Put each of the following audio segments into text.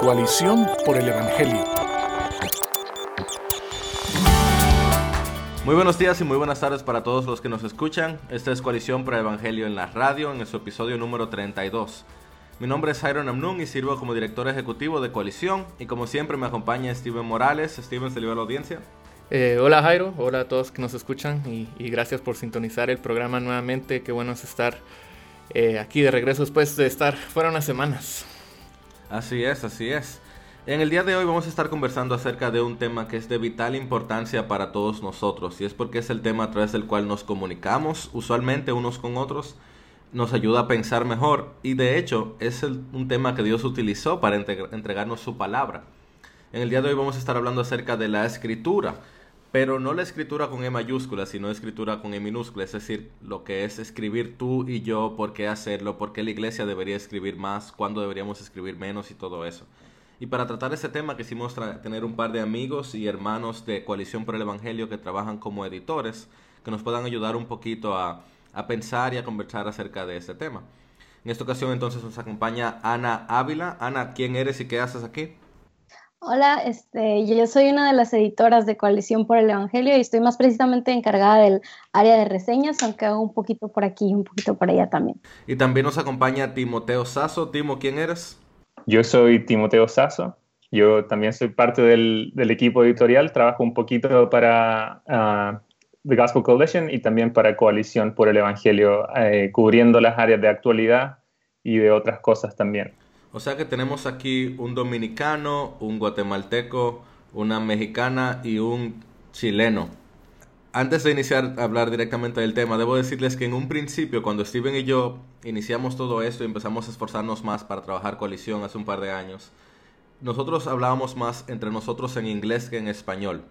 Coalición por el Evangelio. Muy buenos días y muy buenas tardes para todos los que nos escuchan. Esta es Coalición por el Evangelio en la radio, en su episodio número 32. Mi nombre es Jairo Namnun y sirvo como director ejecutivo de Coalición. Y como siempre me acompaña Steven Morales. Steven, se a la audiencia. Eh, hola Jairo, hola a todos que nos escuchan y, gracias por sintonizar el programa nuevamente. Qué bueno es estar eh, aquí de regreso después de estar fuera unas semanas. Así es, así es. En el día de hoy vamos a estar conversando acerca de un tema que es de vital importancia para todos nosotros y es porque es el tema a través del cual nos comunicamos usualmente unos con otros, nos ayuda a pensar mejor y de hecho es un tema que Dios utilizó para entregarnos su palabra. En el día de hoy vamos a estar hablando acerca de la escritura pero no la escritura con E mayúscula, sino escritura con E minúscula, es decir, lo que es escribir tú y yo, por qué hacerlo, por qué la iglesia debería escribir más, cuándo deberíamos escribir menos y todo eso. Y para tratar ese tema quisimos tener un par de amigos y hermanos de Coalición por el Evangelio que trabajan como editores, que nos puedan ayudar un poquito a, a pensar y a conversar acerca de este tema. En esta ocasión entonces nos acompaña Ana Ávila. Ana, ¿quién eres y qué haces aquí? Hola, este, yo soy una de las editoras de Coalición por el Evangelio y estoy más precisamente encargada del área de reseñas, aunque hago un poquito por aquí y un poquito por allá también. Y también nos acompaña Timoteo Sasso. Timo, ¿quién eres? Yo soy Timoteo Sasso. Yo también soy parte del, equipo editorial. Trabajo un poquito para uh, The Gospel Coalition y también para Coalición por el Evangelio, eh, cubriendo las áreas de actualidad y de otras cosas también. O sea que tenemos aquí un dominicano, un guatemalteco, una mexicana y un chileno. Antes de iniciar a hablar directamente del tema, debo decirles que en un principio, cuando Steven y yo iniciamos todo esto y empezamos a esforzarnos más para trabajar coalición hace un par de años, nosotros hablábamos más entre nosotros en inglés que en español.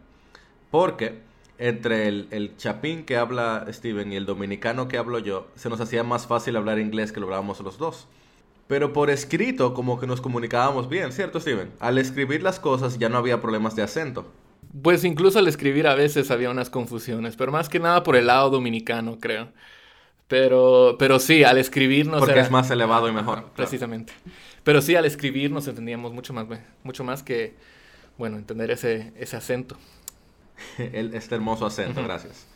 Porque entre el, el, chapín que habla Steven y el dominicano que hablo yo, se nos hacía más fácil hablar inglés que lo hablábamos los dos. Pero por escrito como que nos comunicábamos bien, ¿cierto Steven? Al escribir las cosas ya no había problemas de acento. Pues incluso al escribir a veces había unas confusiones, pero más que nada por el lado dominicano, creo. Pero, pero sí, al escribir nos Porque es más elevado y mejor. Precisamente. Pero sí, al escribir nos entendíamos mucho más, mucho más que, bueno, entender ese, ese acento. este hermoso acento, gracias.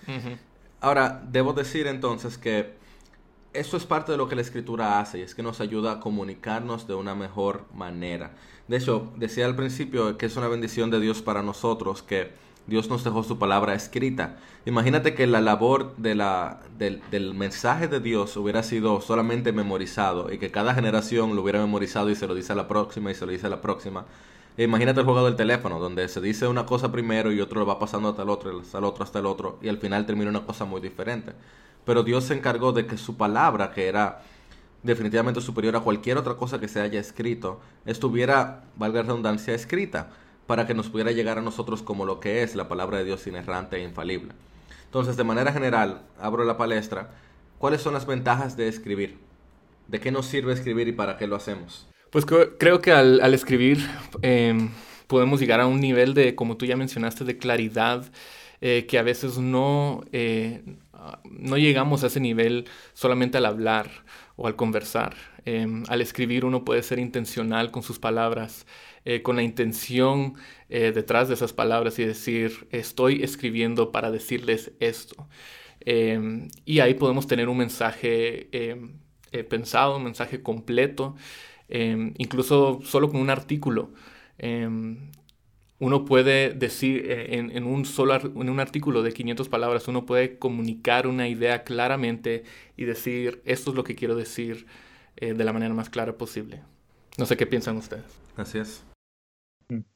Ahora, debo decir entonces que eso es parte de lo que la escritura hace y es que nos ayuda a comunicarnos de una mejor manera. De hecho, decía al principio que es una bendición de Dios para nosotros que Dios nos dejó su palabra escrita. Imagínate que la labor de la, del, del, mensaje de Dios hubiera sido solamente memorizado y que cada generación lo hubiera memorizado y se lo dice a la próxima y se lo dice a la próxima. E imagínate el juego del teléfono, donde se dice una cosa primero y otro lo va pasando hasta el otro, hasta el otro, hasta el otro, y al final termina una cosa muy diferente pero Dios se encargó de que su palabra, que era definitivamente superior a cualquier otra cosa que se haya escrito, estuviera, valga la redundancia, escrita, para que nos pudiera llegar a nosotros como lo que es la palabra de Dios inerrante e infalible. Entonces, de manera general, abro la palestra, ¿cuáles son las ventajas de escribir? ¿De qué nos sirve escribir y para qué lo hacemos? Pues creo que al, escribir em, podemos llegar a un nivel de, como tú ya mencionaste, de claridad eh, que a veces no, eh, no llegamos a ese nivel solamente al hablar o al conversar. Em, al escribir uno puede ser intencional con sus palabras, eh, con la intención eh, detrás de esas palabras y decir, estoy escribiendo para decirles esto. Em, y ahí podemos tener un mensaje em, eh, pensado, un mensaje completo, incluso solo con un artículo uno puede decir eh, en, un solo en un artículo de 500 palabras, uno puede comunicar una idea claramente y decir, esto es lo que quiero decir eh, de la manera más clara posible. No sé qué piensan ustedes. Así es.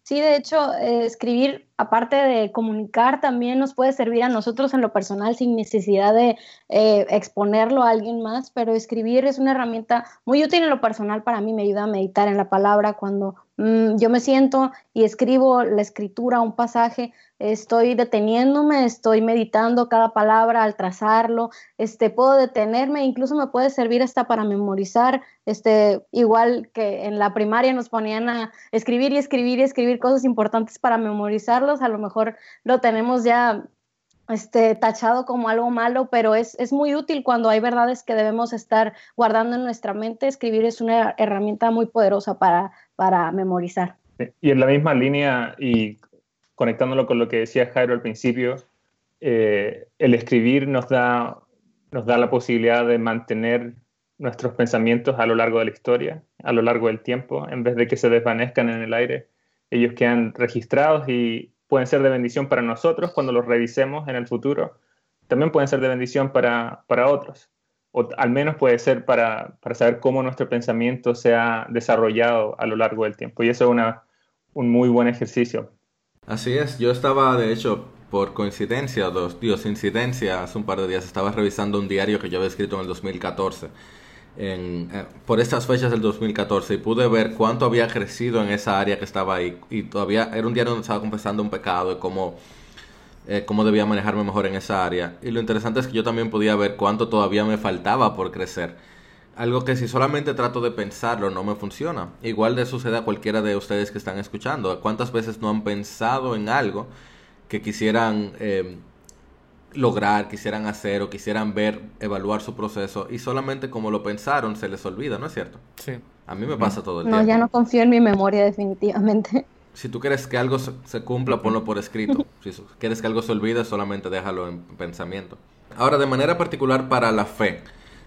Sí, de hecho, eh, escribir, aparte de comunicar, también nos puede servir a nosotros en lo personal sin necesidad de exponerlo a alguien más, pero escribir es una herramienta muy útil en lo personal para mí, me ayuda a meditar en la palabra cuando Mm, yo me siento y escribo la escritura, un pasaje, estoy deteniéndome, estoy meditando cada palabra al trazarlo, este, puedo detenerme, incluso me puede servir hasta para memorizar, este, igual que en la primaria nos ponían a escribir y escribir y escribir cosas importantes para memorizarlos, a lo mejor lo tenemos ya este, tachado como algo malo, pero es, es, muy útil cuando hay verdades que debemos estar guardando en nuestra mente. Escribir es una herramienta muy poderosa para, para memorizar. Y en la misma línea, y conectándolo con lo que decía Jairo al principio, eh, el escribir nos da, nos da la posibilidad de mantener nuestros pensamientos a lo largo de la historia, a lo largo del tiempo, en vez de que se desvanezcan en el aire. Ellos quedan registrados y pueden ser de bendición para nosotros cuando los revisemos en el futuro. También pueden ser de bendición para, para otros. O al menos puede ser para, para, saber cómo nuestro pensamiento se ha desarrollado a lo largo del tiempo. Y eso es una, un muy buen ejercicio. Así es, yo estaba de hecho por coincidencia, dos dios incidencia, hace un par de días estaba revisando un diario que yo había escrito en el 2014 en, eh, por estas fechas del 2014 y pude ver cuánto había crecido en esa área que estaba ahí. Y todavía era un día donde estaba confesando un pecado y cómo, eh, cómo debía manejarme mejor en esa área. Y lo interesante es que yo también podía ver cuánto todavía me faltaba por crecer. Algo que si solamente trato de pensarlo no me funciona. Igual de sucede a cualquiera de ustedes que están escuchando. Cuántas veces no han pensado en algo que quisieran eh, lograr, quisieran hacer o quisieran ver, evaluar su proceso y solamente como lo pensaron se les olvida, ¿no es cierto? Sí. A mí me pasa todo el tiempo. No, ya no confío en mi memoria definitivamente. Si tú quieres que algo se, cumpla, ponlo por escrito. Si quieres que algo se olvide, solamente déjalo en pensamiento. Ahora, de manera particular para la fe,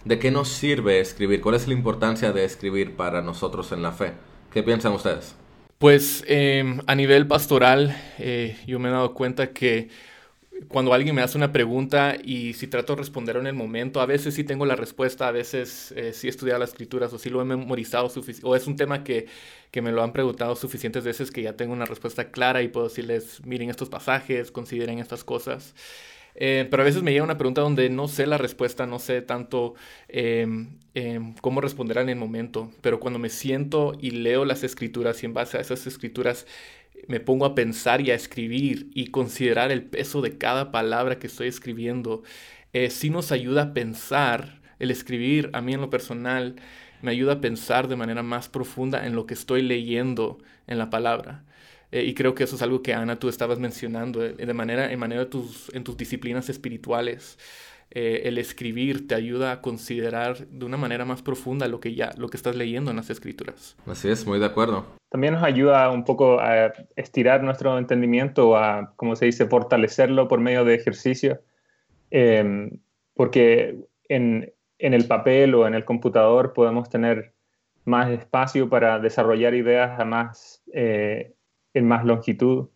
¿de qué nos sirve escribir? ¿Cuál es la importancia de escribir para nosotros en la fe? ¿Qué piensan ustedes? Pues em, a nivel pastoral, eh, yo me he dado cuenta que cuando alguien me hace una pregunta y si trato de responder en el momento, a veces sí tengo la respuesta, a veces eh, sí he estudiado las escrituras o sí lo he memorizado o es un tema que, que, me lo han preguntado suficientes veces que ya tengo una respuesta clara y puedo decirles, miren estos pasajes, consideren estas cosas. Eh, pero a veces me llega una pregunta donde no sé la respuesta, no sé tanto em, cómo responder en el momento, pero cuando me siento y leo las escrituras y en base a esas escrituras me pongo a pensar y a escribir y considerar el peso de cada palabra que estoy escribiendo, eh, sí nos ayuda a pensar, el escribir a mí en lo personal, me ayuda a pensar de manera más profunda en lo que estoy leyendo en la palabra. Eh, y creo que eso es algo que Ana tú estabas mencionando, eh, de manera, en manera de tus, en tus disciplinas espirituales. Eh, el escribir te ayuda a considerar de una manera más profunda lo que ya lo que estás leyendo en las escrituras. Así es, muy de acuerdo. También nos ayuda un poco a estirar nuestro entendimiento, a, como se dice, fortalecerlo por medio de ejercicio, em, porque en, en, el papel o en el computador podemos tener más espacio para desarrollar ideas a más, eh, en más longitud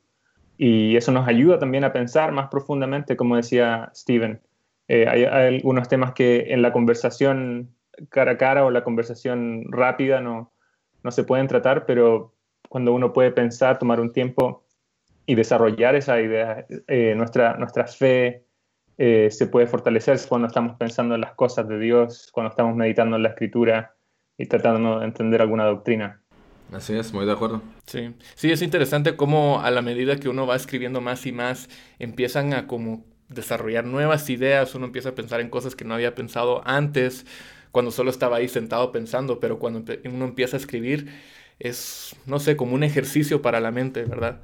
y eso nos ayuda también a pensar más profundamente, como decía Steven. Eh, hay, algunos temas que en la conversación cara a cara o la conversación rápida no, no se pueden tratar, pero cuando uno puede pensar, tomar un tiempo y desarrollar esa idea, eh, nuestra, nuestra fe eh, se puede fortalecer cuando estamos pensando en las cosas de Dios, cuando estamos meditando en la escritura y tratando de entender alguna doctrina. Así es, muy de acuerdo. Sí, sí, es interesante cómo a la medida que uno va escribiendo más y más, empiezan a como desarrollar nuevas ideas, uno empieza a pensar en cosas que no había pensado antes, cuando solo estaba ahí sentado pensando, pero cuando uno empieza a escribir es, no sé, como un ejercicio para la mente, ¿verdad?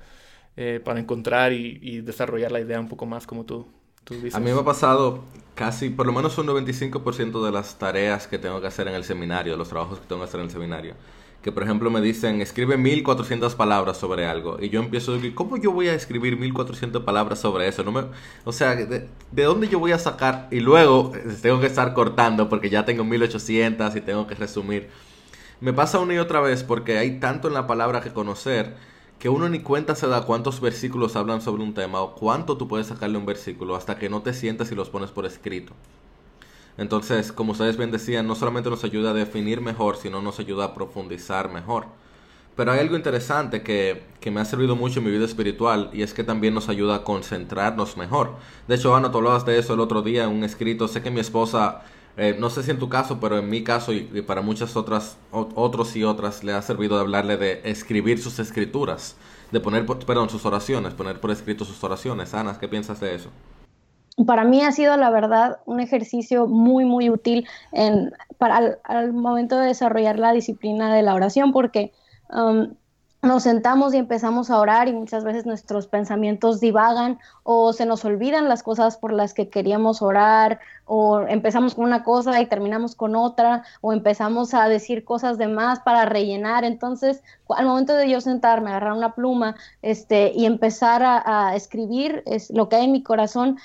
Eh, para encontrar y, desarrollar la idea un poco más como tú, tú dices. A mí me ha pasado casi, por lo menos un 95% de las tareas que tengo que hacer en el seminario, los trabajos que tengo que hacer en el seminario que por ejemplo me dicen, escribe 1400 palabras sobre algo. Y yo empiezo ¿cómo yo voy a escribir 1400 palabras sobre eso? No me, o sea, ¿de, dónde yo voy a sacar? Y luego eh, tengo que estar cortando porque ya tengo 1800 y tengo que resumir. Me pasa una y otra vez porque hay tanto en la palabra que conocer que uno ni cuenta se da cuántos versículos hablan sobre un tema o cuánto tú puedes sacarle un versículo hasta que no te sientas y los pones por escrito. Entonces, como ustedes bien decían, no solamente nos ayuda a definir mejor, sino nos ayuda a profundizar mejor. Pero hay algo interesante que, que, me ha servido mucho en mi vida espiritual y es que también nos ayuda a concentrarnos mejor. De hecho, Ana, tú hablabas de eso el otro día en un escrito. Sé que mi esposa, eh, no sé si en tu caso, pero en mi caso y, para muchas otras, otros y otras, le ha servido de hablarle de escribir sus escrituras, de poner, perdón, sus oraciones, poner por escrito sus oraciones. Ana, ¿qué piensas de eso? Para mí ha sido, la verdad, un ejercicio muy, muy útil para al, momento de desarrollar la disciplina de la oración, porque um, nos sentamos y empezamos a orar y muchas veces nuestros pensamientos divagan o se nos olvidan las cosas por las que queríamos orar o empezamos con una cosa y terminamos con otra o empezamos a decir cosas de más para rellenar. Entonces, al momento de yo sentarme, agarrar una pluma este, y empezar a, a escribir es lo que hay en mi corazón,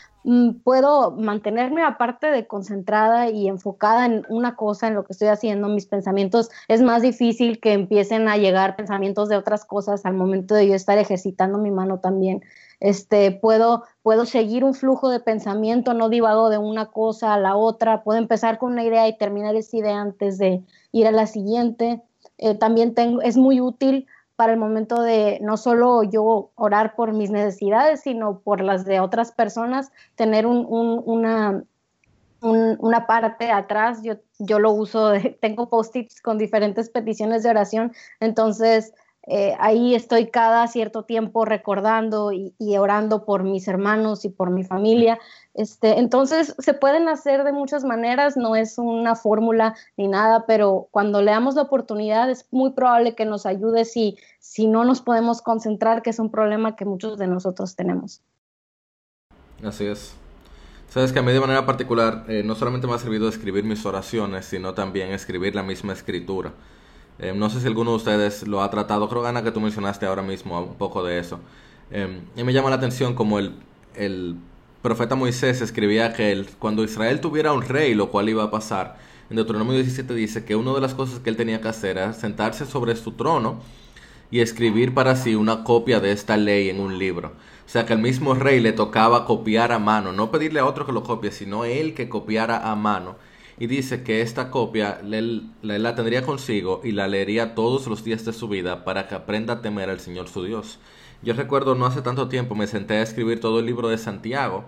puedo mantenerme aparte de concentrada y enfocada en una cosa, en lo que estoy haciendo, mis pensamientos, es más difícil que empiecen a llegar pensamientos de otras cosas al momento de yo estar ejercitando mi mano también. Este, puedo, puedo seguir un flujo de pensamiento, no divago de una cosa a la otra, puedo empezar con una idea y terminar esa idea antes de ir a la siguiente. Eh, también tengo, es muy útil para el momento de no solo yo orar por mis necesidades, sino por las de otras personas, tener una, una parte atrás, yo, yo lo uso, tengo post-its con diferentes peticiones de oración, entonces eh, ahí estoy cada cierto tiempo recordando y, orando por mis hermanos y por mi familia. Este, entonces se pueden hacer de muchas maneras, no es una fórmula ni nada, pero cuando le damos la oportunidad es muy probable que nos ayude si, si no nos podemos concentrar, que es un problema que muchos de nosotros tenemos. Así es. Sabes que a mí de manera particular eh, no solamente me ha servido escribir mis oraciones, sino también escribir la misma escritura. Eh, no sé si alguno de ustedes lo ha tratado. Creo, Ana, que tú mencionaste ahora mismo un poco de eso. Eh, y me llama la atención como el, el profeta Moisés escribía que cuando Israel tuviera un rey, lo cual iba a pasar, en Deuteronomio 17 dice que una de las cosas que él tenía que hacer era sentarse sobre su trono y escribir para sí una copia de esta ley en un libro. O sea que al mismo rey le tocaba copiar a mano, no pedirle a otro que lo copie, sino él que copiara a mano y dice que esta copia la tendría consigo y la leería todos los días de su vida para que aprenda a temer al Señor su Dios. Yo recuerdo no hace tanto tiempo me senté a escribir todo el libro de Santiago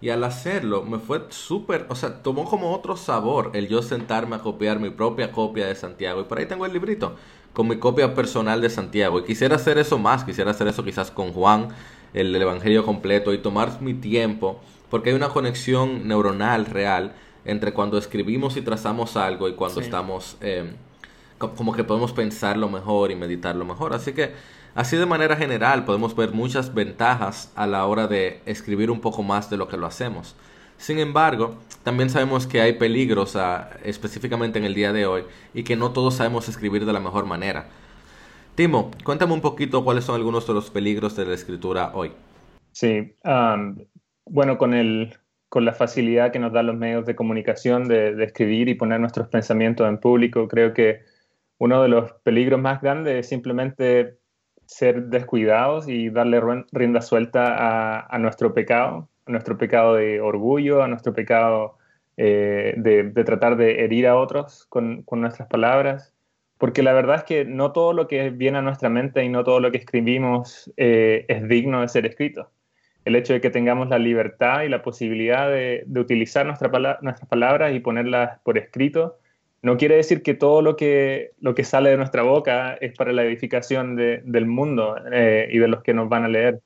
y al hacerlo me fue súper, o sea, tomó como otro sabor el yo sentarme a copiar mi propia copia de Santiago y por ahí tengo el librito con mi copia personal de Santiago y quisiera hacer eso más, quisiera hacer eso quizás con Juan, el, el Evangelio completo y tomar mi tiempo porque hay una conexión neuronal real entre cuando escribimos y trazamos algo y cuando estamos em, como que podemos pensarlo mejor y meditarlo mejor. Así que así de manera general podemos ver muchas ventajas a la hora de escribir un poco más de lo que lo hacemos. Sin embargo, también sabemos que hay peligros específicamente en el día de hoy y que no todos sabemos escribir de la mejor manera. Timo, cuéntame un poquito cuáles son algunos de los peligros de la escritura hoy. Sí, bueno, con el, con la facilidad que nos dan los medios de comunicación de, escribir y poner nuestros pensamientos en público, creo que uno de los peligros más grandes es simplemente ser descuidados y darle rienda suelta a, nuestro pecado, a nuestro pecado de orgullo, a nuestro pecado eh, de, tratar de herir a otros con, nuestras palabras. Porque la verdad es que no todo lo que viene a nuestra mente y no todo lo que escribimos eh, es digno de ser escrito el hecho de que tengamos la libertad y la posibilidad de, utilizar nuestra nuestras palabras y ponerlas por escrito, no quiere decir que todo lo que, lo que sale de nuestra boca es para la edificación del mundo eh, y de los que nos van a leer.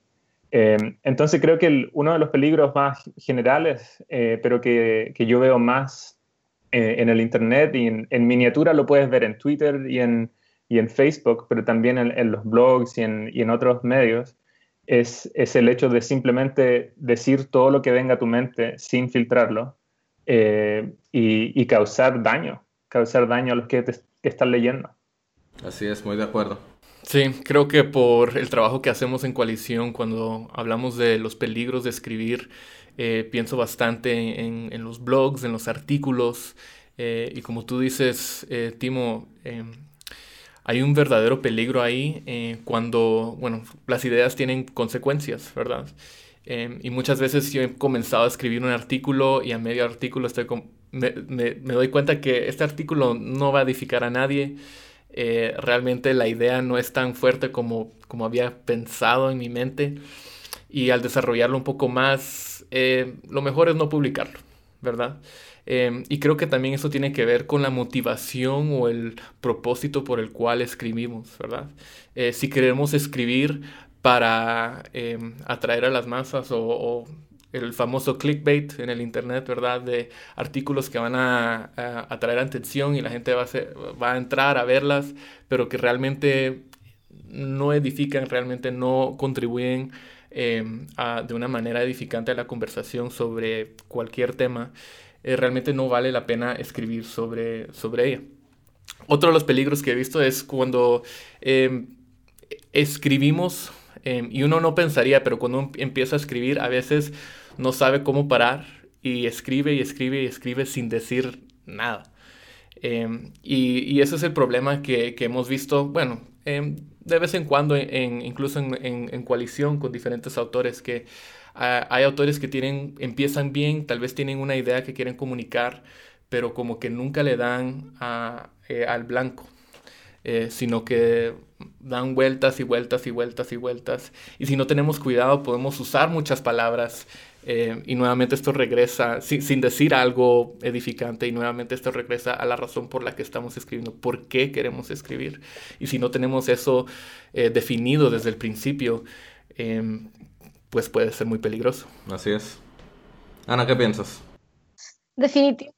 Eh, entonces creo que uno de los peligros más generales, eh, pero que, que, yo veo más en el Internet y en, miniatura lo puedes ver en Twitter y en, y en Facebook, pero también en, los blogs y en otros medios, es, el hecho de simplemente decir todo lo que venga a tu mente sin filtrarlo eh, y, causar daño, causar daño a los que te están leyendo. Así es, muy de acuerdo. Sí, creo que por el trabajo que hacemos en coalición cuando hablamos de los peligros de escribir, eh, pienso bastante en, los blogs, en los artículos, eh, y como tú dices, Timo, em, hay un verdadero peligro ahí eh, cuando, bueno, las ideas tienen consecuencias, ¿verdad? Em, y muchas veces yo he comenzado a escribir un artículo y a medio artículo estoy me, doy cuenta que este artículo no va a edificar a nadie. Eh, realmente la idea no es tan fuerte como, como había pensado en mi mente. Y al desarrollarlo un poco más, eh, lo mejor es no publicarlo, ¿verdad? Em, y creo que también eso tiene que ver con la motivación o el propósito por el cual escribimos, ¿verdad? Eh, si queremos escribir para em, atraer a las masas o, el famoso clickbait en el internet, ¿verdad? De artículos que van a, atraer atención y la gente va a, va a entrar a verlas, pero que realmente no edifican, realmente no contribuyen em, de una manera edificante a la conversación sobre cualquier tema, eh, realmente no vale la pena escribir sobre, sobre ella. Otro de los peligros que he visto es cuando em, escribimos, em, y uno no pensaría, pero cuando empieza a escribir, a veces no sabe cómo parar y escribe y escribe y escribe sin decir nada. Em, y, ese es el problema que, hemos visto, bueno, de vez en cuando, incluso en, coalición con diferentes autores, que ah, hay autores que tienen, empiezan bien, tal vez tienen una idea que quieren comunicar, pero como que nunca le dan eh, al blanco, eh, sino que dan vueltas y vueltas y vueltas y vueltas. Y si no tenemos cuidado, podemos usar muchas palabras eh, y nuevamente esto regresa, sin, decir algo edificante, y nuevamente esto regresa a la razón por la que estamos escribiendo, por qué queremos escribir. Y si no tenemos eso definido desde el principio, pues puede ser muy peligroso. Así es. Ana, ¿qué piensas? Definitivamente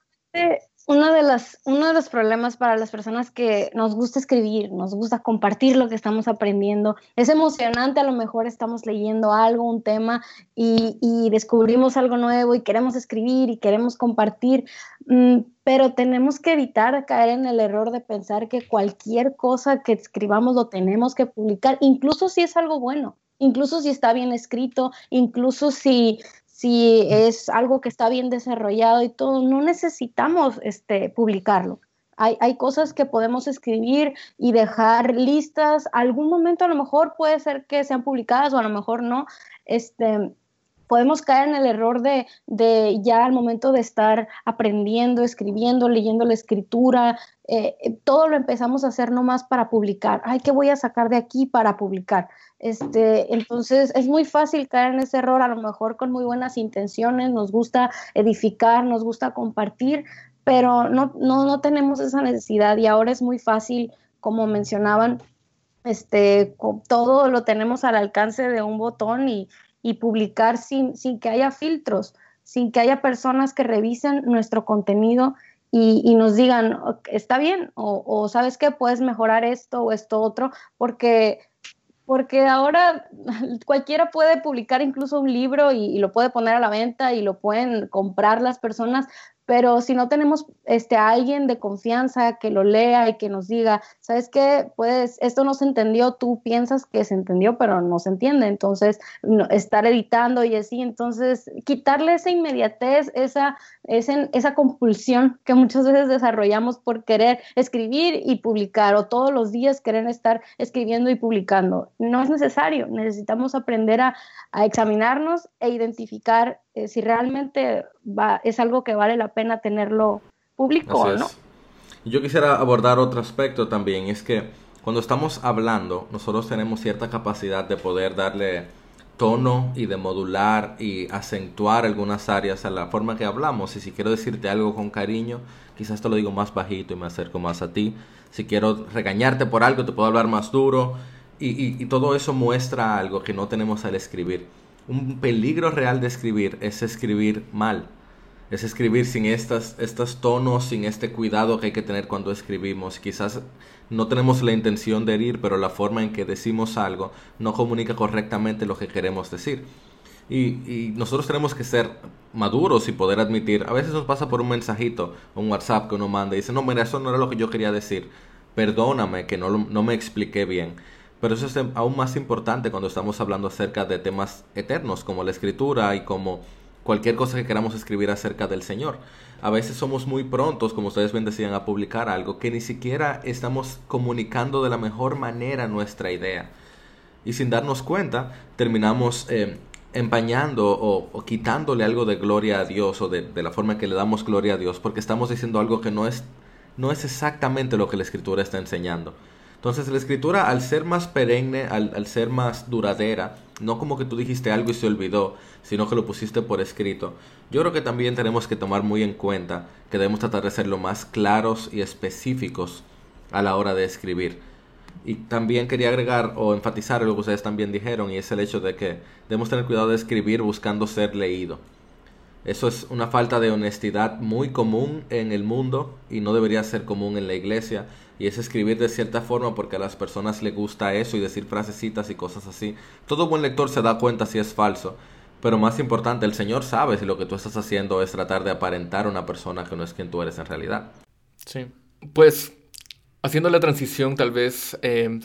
uno de, las, uno de los problemas para las personas que nos gusta escribir, nos gusta compartir lo que estamos aprendiendo, es emocionante, a lo mejor estamos leyendo algo, un tema y, descubrimos algo nuevo y queremos escribir y queremos compartir, mm, pero tenemos que evitar caer en el error de pensar que cualquier cosa que escribamos lo tenemos que publicar, incluso si es algo bueno incluso si está bien escrito, incluso si, si es algo que está bien desarrollado y todo, no necesitamos este, publicarlo. Hay, hay, cosas que podemos escribir y dejar listas. Algún momento a lo mejor puede ser que sean publicadas o a lo mejor no. Este, podemos caer en el error de, de ya al momento de estar aprendiendo, escribiendo, leyendo la escritura, eh, todo lo empezamos a hacer nomás para publicar. Ay, ¿qué voy a sacar de aquí para publicar? Este, entonces es muy fácil caer en ese error, a lo mejor con muy buenas intenciones, nos gusta edificar, nos gusta compartir, pero no, no, no tenemos esa necesidad y ahora es muy fácil, como mencionaban, este, todo lo tenemos al alcance de un botón y, y publicar sin, sin que haya filtros, sin que haya personas que revisen nuestro contenido y, y, nos digan, está bien, o, sabes que puedes mejorar esto o esto otro, porque porque ahora cualquiera puede publicar incluso un libro y, lo puede poner a la venta y lo pueden comprar las personas, pero si no tenemos este, a alguien de confianza que lo lea y que nos diga, ¿sabes qué? Pues esto no se entendió, tú piensas que se entendió, pero no se entiende, entonces estar editando y así, entonces quitarle esa inmediatez, esa, esa, esa compulsión que muchas veces desarrollamos por querer escribir y publicar o todos los días querer estar escribiendo y publicando. No es necesario, necesitamos aprender a, a examinarnos e identificar eh, si realmente va, es algo que vale la pena tenerlo público no. Yo quisiera abordar otro aspecto también, es que cuando estamos hablando, nosotros tenemos cierta capacidad de poder darle tono y de modular y acentuar algunas áreas a la forma que hablamos. Y si quiero decirte algo con cariño, quizás te lo digo más bajito y me acerco más a ti. Si quiero regañarte por algo, te puedo hablar más duro. y todo eso muestra algo que no tenemos al escribir un peligro real de escribir es escribir mal. Es escribir sin estas, estos tonos, sin este cuidado que hay que tener cuando escribimos. Quizás no tenemos la intención de herir, pero la forma en que decimos algo no comunica correctamente lo que queremos decir. Y, nosotros tenemos que ser maduros y poder admitir. A veces nos pasa por un mensajito, un WhatsApp que uno manda y dice, no, mira, eso no era lo que yo quería decir. Perdóname que no, no me expliqué bien. Pero eso es aún más importante cuando estamos hablando acerca de temas eternos como la escritura y como cualquier cosa que queramos escribir acerca del Señor. A veces somos muy prontos, como ustedes bien decían, a publicar algo que ni siquiera estamos comunicando de la mejor manera nuestra idea. Y sin darnos cuenta, terminamos eh, empañando o, quitándole algo de gloria a Dios o de, la forma que le damos gloria a Dios porque estamos diciendo algo que no es, no es exactamente lo que la escritura está enseñando. Entonces la escritura al ser más perenne, al, ser más duradera, no como que tú dijiste algo y se olvidó, sino que lo pusiste por escrito, yo creo que también tenemos que tomar muy en cuenta que debemos tratar de ser lo más claros y específicos a la hora de escribir. Y también quería agregar o enfatizar lo que ustedes también dijeron y es el hecho de que debemos tener cuidado de escribir buscando ser leído. Eso es una falta de honestidad muy común en el mundo y no debería ser común en la iglesia. Y es escribir de cierta forma porque a las personas les gusta eso y decir frasecitas y cosas así. Todo buen lector se da cuenta si es falso. Pero más importante, el Señor sabe si lo que tú estás haciendo es tratar de aparentar a una persona que no es quien tú eres en realidad. Sí. Pues haciendo la transición, tal vez eh,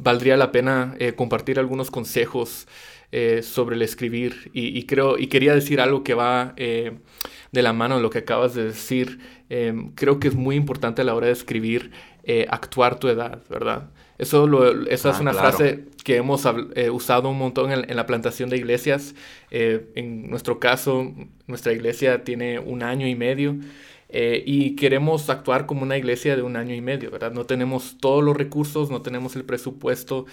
valdría la pena eh, compartir algunos consejos eh, sobre el escribir. Y, creo, y quería decir algo que va de la mano de lo que acabas de decir. creo que es muy importante a la hora de escribir actuar tu edad, ¿verdad? Eso esa es ah, una frase que hemos usado un montón en, la plantación de iglesias. en nuestro caso, nuestra iglesia tiene un año y medio. Eh, y queremos actuar como una iglesia de un año y medio, ¿verdad? No tenemos todos los recursos, no tenemos el presupuesto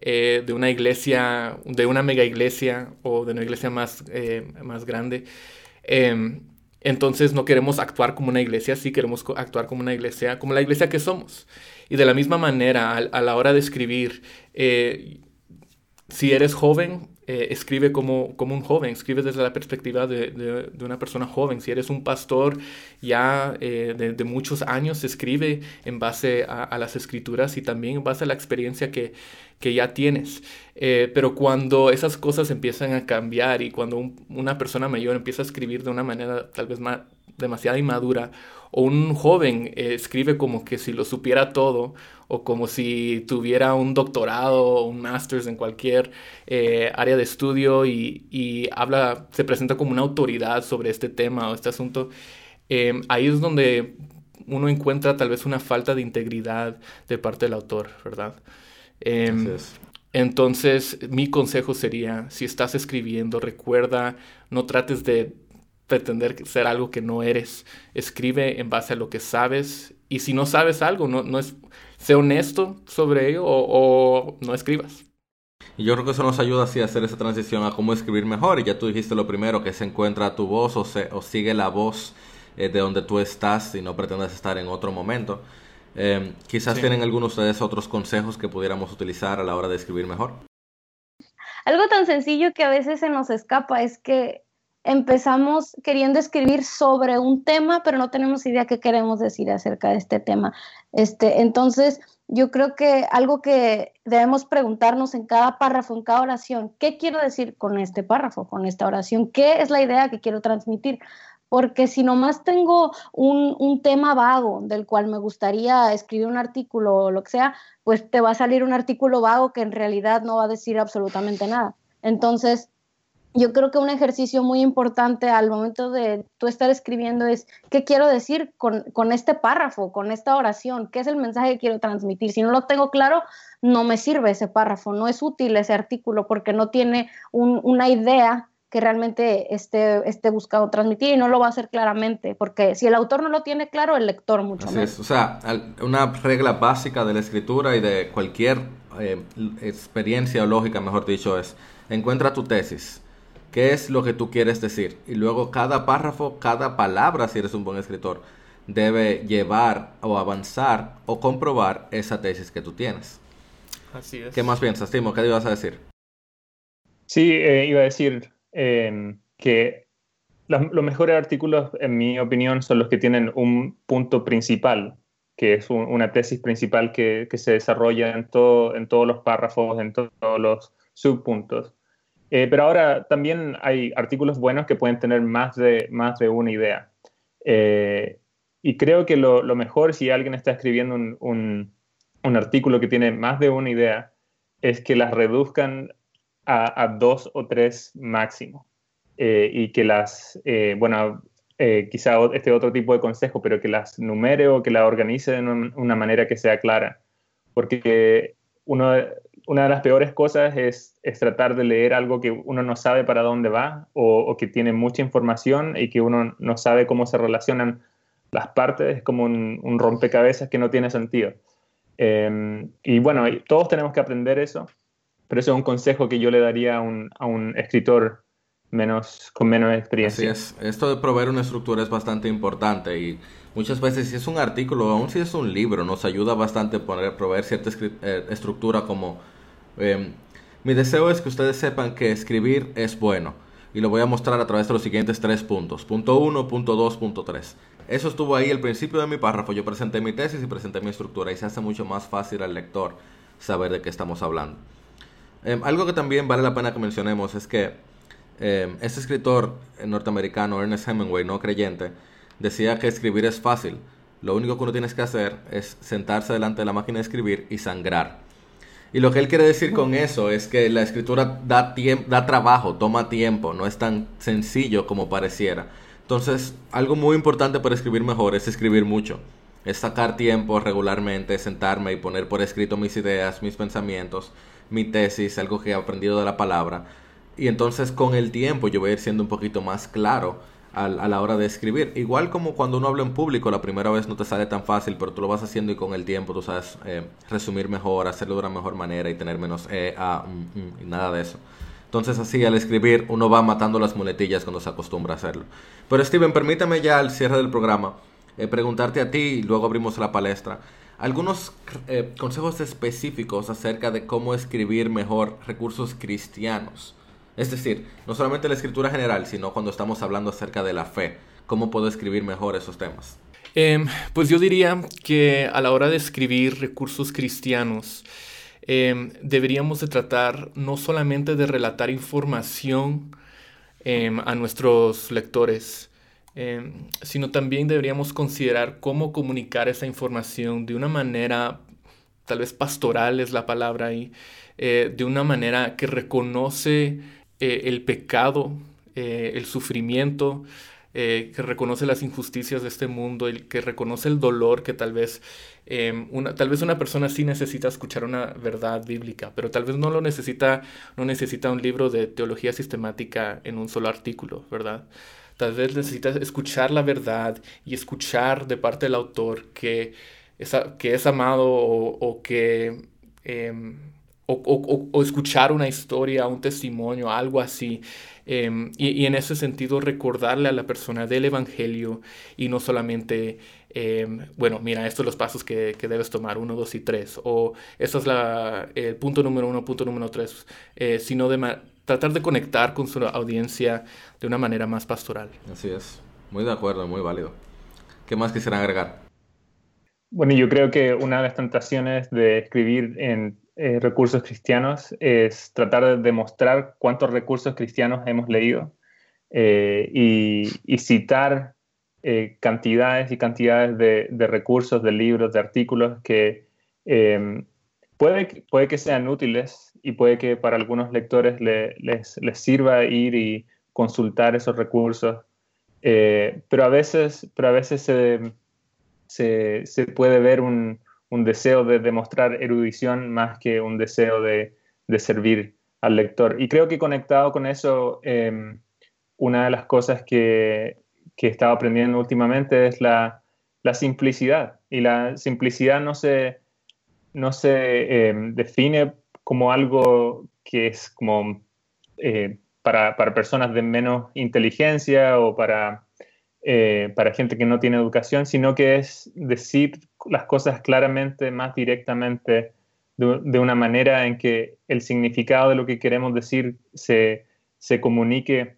eh, de una iglesia, de una mega iglesia o de una iglesia más, eh, más grande. Em, entonces no queremos actuar como una iglesia, sí queremos actuar como una iglesia, como la iglesia que somos. Y de la misma manera, a la hora de escribir, si eres joven, eh, escribe como, como un joven, escribe desde la perspectiva de, de, una persona joven. Si eres un pastor ya eh, de, muchos años, escribe en base a, las escrituras y también en base a la experiencia que, que ya tienes. Eh, pero cuando esas cosas empiezan a cambiar y cuando una persona mayor empieza a escribir de una manera tal vez más, demasiado inmadura, o un joven escribe como que si lo supiera todo, o como si tuviera un doctorado o un master's en cualquier eh, área de estudio y, habla, se presenta como una autoridad sobre este tema o este asunto, em, ahí es donde uno encuentra tal vez una falta de integridad de parte del autor, ¿verdad? Em, entonces, mi consejo sería, si estás escribiendo, recuerda, no trates de pretender ser algo que no eres. Escribe en base a lo que sabes. Y si no sabes algo, no, no es, sé honesto sobre ello o, no escribas. Y yo creo que eso nos ayuda así a hacer esa transición a cómo escribir mejor. Y ya tú dijiste lo primero, que se encuentra tu voz o, se, o sigue la voz eh, de donde tú estás y no pretendes estar en otro momento. Em, quizás tienen algunos de ustedes otros consejos que pudiéramos utilizar a la hora de escribir mejor. Algo tan sencillo que a veces se nos escapa es que empezamos queriendo escribir sobre un tema, pero no tenemos idea qué queremos decir acerca de este tema. Este, entonces, yo creo que algo que debemos preguntarnos en cada párrafo, en cada oración, ¿qué quiero decir con este párrafo, con esta oración? ¿Qué es la idea que quiero transmitir? Porque si nomás tengo un, un tema vago del cual me gustaría escribir un artículo o lo que sea, pues te va a salir un artículo vago que en realidad no va a decir absolutamente nada. Entonces, yo creo que un ejercicio muy importante al momento de tú estar escribiendo es qué quiero decir con, este párrafo, con esta oración, qué es el mensaje que quiero transmitir. Si no lo tengo claro, no me sirve ese párrafo, no es útil ese artículo porque no tiene una idea que realmente esté, esté buscado transmitir y no lo va a hacer claramente, porque si el autor no lo tiene claro, el lector mucho Así Es. O sea, una regla básica de la escritura y de cualquier eh, experiencia o lógica, mejor dicho, es encuentra tu tesis qué es lo que tú quieres decir. Y luego cada párrafo, cada palabra, si eres un buen escritor, debe llevar o avanzar o comprobar esa tesis que tú tienes. Así es. ¿Qué más piensas, Timo? ¿Qué ibas a decir? Sí, eh, iba a decir em, que los, mejores artículos, en mi opinión, son los que tienen un punto principal, que es una tesis principal que, que se desarrolla en, todo, en todos los párrafos, en todos los subpuntos. Eh, pero ahora también hay artículos buenos que pueden tener más de, más de una idea. Eh, y creo que lo, mejor si alguien está escribiendo un, artículo que tiene más de una idea es que las reduzcan a, dos o tres máximo. Eh, y que las, bueno, quizá este otro tipo de consejo, pero que las numere o que las organice de una manera que sea clara. Porque uno, una de las peores cosas es, tratar de leer algo que uno no sabe para dónde va o, que tiene mucha información y que uno no sabe cómo se relacionan las partes, es como un, rompecabezas que no tiene sentido. Em, y bueno, todos tenemos que aprender eso, pero eso es un consejo que yo le daría a un, a un escritor menos, con menos experiencia. Así es, esto de proveer una estructura es bastante importante y muchas veces si es un artículo, aún si es un libro, nos ayuda bastante a proveer cierta eh, estructura como Em, mi deseo es que ustedes sepan que escribir es bueno. y lo voy a mostrar a través de los siguientes tres puntos. Punto 1, punto 2, punto 3. Eso estuvo ahí al principio de mi párrafo. Yo presenté mi tesis y presenté mi estructura y se hace mucho más fácil al lector saber de qué estamos hablando. Em, algo que también vale la pena que mencionemos es que eh, este escritor norteamericano, Ernest Hemingway, no creyente, decía que escribir es fácil. Lo único que uno tiene que hacer es sentarse delante de la máquina de escribir y sangrar. Y lo que él quiere decir con eso es que la escritura da, da trabajo, toma tiempo, no es tan sencillo como pareciera. Entonces, algo muy importante para escribir mejor es escribir mucho. Es sacar tiempo regularmente, sentarme y poner por escrito mis ideas, mis pensamientos, mi tesis, algo que he aprendido de la palabra. Y entonces con el tiempo yo voy a ir siendo un poquito más claro a, la hora de escribir. Igual como cuando uno habla en público, la primera vez no te sale tan fácil, pero tú lo vas haciendo y con el tiempo tú sabes eh, resumir mejor, hacerlo de una mejor manera y tener menos E, A, y nada de eso. Entonces así al escribir uno va matando las muletillas cuando se acostumbra a hacerlo. Pero Steven, permítame ya al cierre del programa eh, preguntarte a ti y luego abrimos la palestra. Algunos eh, consejos específicos acerca de cómo escribir mejor recursos cristianos. Es decir, no solamente la escritura general, sino cuando estamos hablando acerca de la fe. ¿Cómo puedo escribir mejor esos temas? Em, pues yo diría que a la hora de escribir recursos cristianos, em, deberíamos de tratar no solamente de relatar información em, a nuestros lectores, sino también deberíamos considerar cómo comunicar esa información de una manera, tal vez pastoral es la palabra ahí, eh, de una manera que reconoce eh, el pecado, eh, el sufrimiento, eh, que reconoce las injusticias de este mundo, el que reconoce el dolor que tal vez, em, una, tal vez una persona sí necesita escuchar una verdad bíblica, pero tal vez no lo necesita, no necesita un libro de teología sistemática en un solo artículo, ¿verdad? Tal vez necesita escuchar la verdad y escuchar de parte del autor que es, que es amado o, que... Em, o, escuchar una historia, un testimonio, algo así. Em, y, en ese sentido recordarle a la persona del Evangelio y no solamente, em, bueno, mira, estos son los pasos que, debes tomar, uno, dos y tres, o esto es la, el punto número uno, punto número tres, eh, sino de tratar de conectar con su audiencia de una manera más pastoral. Así es, muy de acuerdo, muy válido. ¿Qué más quisieran agregar? Bueno, yo creo que una de las tentaciones de escribir en eh, recursos cristianos es tratar de demostrar cuántos recursos cristianos hemos leído eh, y, citar eh, cantidades y cantidades de, recursos, de libros, de artículos que em, puede, puede que sean útiles y puede que para algunos lectores les, les, sirva ir y consultar esos recursos, pero a veces, pero a veces se, se, se puede ver un, un deseo de demostrar erudición más que un deseo de, servir al lector. Y creo que conectado con eso, em, una de las cosas que, que he estado aprendiendo últimamente es la, simplicidad. Y la simplicidad no se, no se em, define como algo que es como eh, para, para, personas de menos inteligencia o para eh, para gente que no tiene educación, sino que es decir las cosas claramente, más directamente, de, una manera en que el significado de lo que queremos decir se, se comunique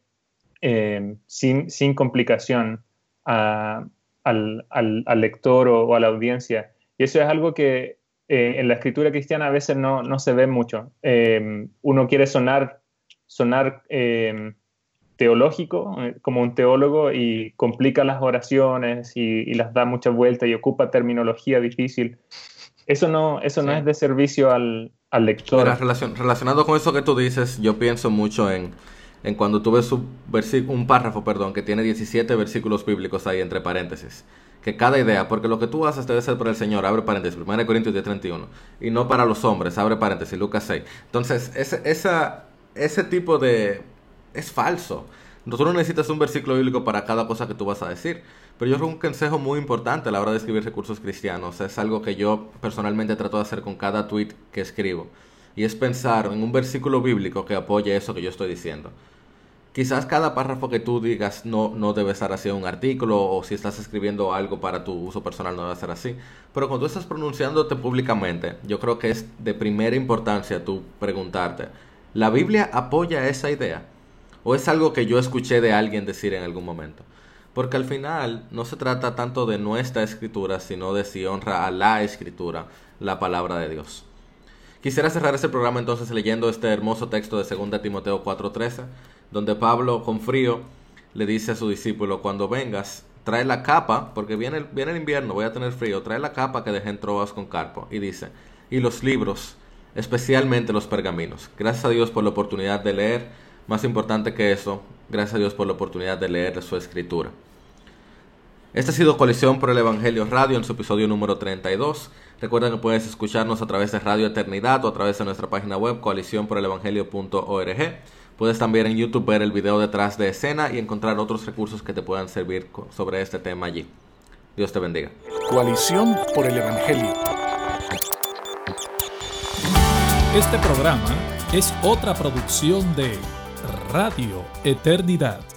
eh, sin, sin, complicación al, al, lector o, a la audiencia. Y eso es algo que eh, en la escritura cristiana a veces no, no se ve mucho. uno quiere sonar, sonar teológico, eh, como un teólogo, y complica las oraciones y, las da muchas vueltas y ocupa terminología difícil. Eso no, eso no es de servicio al, al lector. relacionado con eso que tú dices, yo pienso mucho en, en cuando tú ves un, un párrafo perdón, que tiene 17 versículos bíblicos ahí entre paréntesis. Que cada idea, porque lo que tú haces debe ser por el Señor, abre paréntesis, 1 Corintios 10, 31, y no para los hombres, abre paréntesis, Lucas 6. Entonces, ese, esa, ese tipo de es falso. Tú no necesitas un versículo bíblico para cada cosa que tú vas a decir. Pero yo creo un consejo muy importante a la hora de escribir recursos cristianos es algo que yo personalmente trato de hacer con cada tweet que escribo. Y es pensar en un versículo bíblico que apoye eso que yo estoy diciendo. Quizás cada párrafo que tú digas no, no debe estar así en un artículo o si estás escribiendo algo para tu uso personal no debe ser así. Pero cuando tú estás pronunciándote públicamente, yo creo que es de primera importancia tú preguntarte, ¿la Biblia apoya esa idea? O es algo que yo escuché de alguien decir en algún momento. Porque al final no se trata tanto de nuestra escritura, sino de si honra a la escritura, la palabra de Dios. Quisiera cerrar este programa entonces leyendo este hermoso texto de 2 Timoteo 4:13, donde Pablo con frío le dice a su discípulo, cuando vengas, trae la capa, porque viene, viene el invierno, voy a tener frío, trae la capa que dejé en Troas con Carpo. Y dice, y los libros, especialmente los pergaminos. Gracias a Dios por la oportunidad de leer. Más importante que eso, gracias a Dios por la oportunidad de leer su escritura. Esta ha sido Coalición por el Evangelio Radio en su episodio número 32. Recuerda que puedes escucharnos a través de Radio Eternidad o a través de nuestra página web coaliciónporelevangelio.org. Puedes también en YouTube ver el video detrás de escena y encontrar otros recursos que te puedan servir sobre este tema allí. Dios te bendiga. Coalición por el Evangelio. Este programa es otra producción de Radio Eternidad.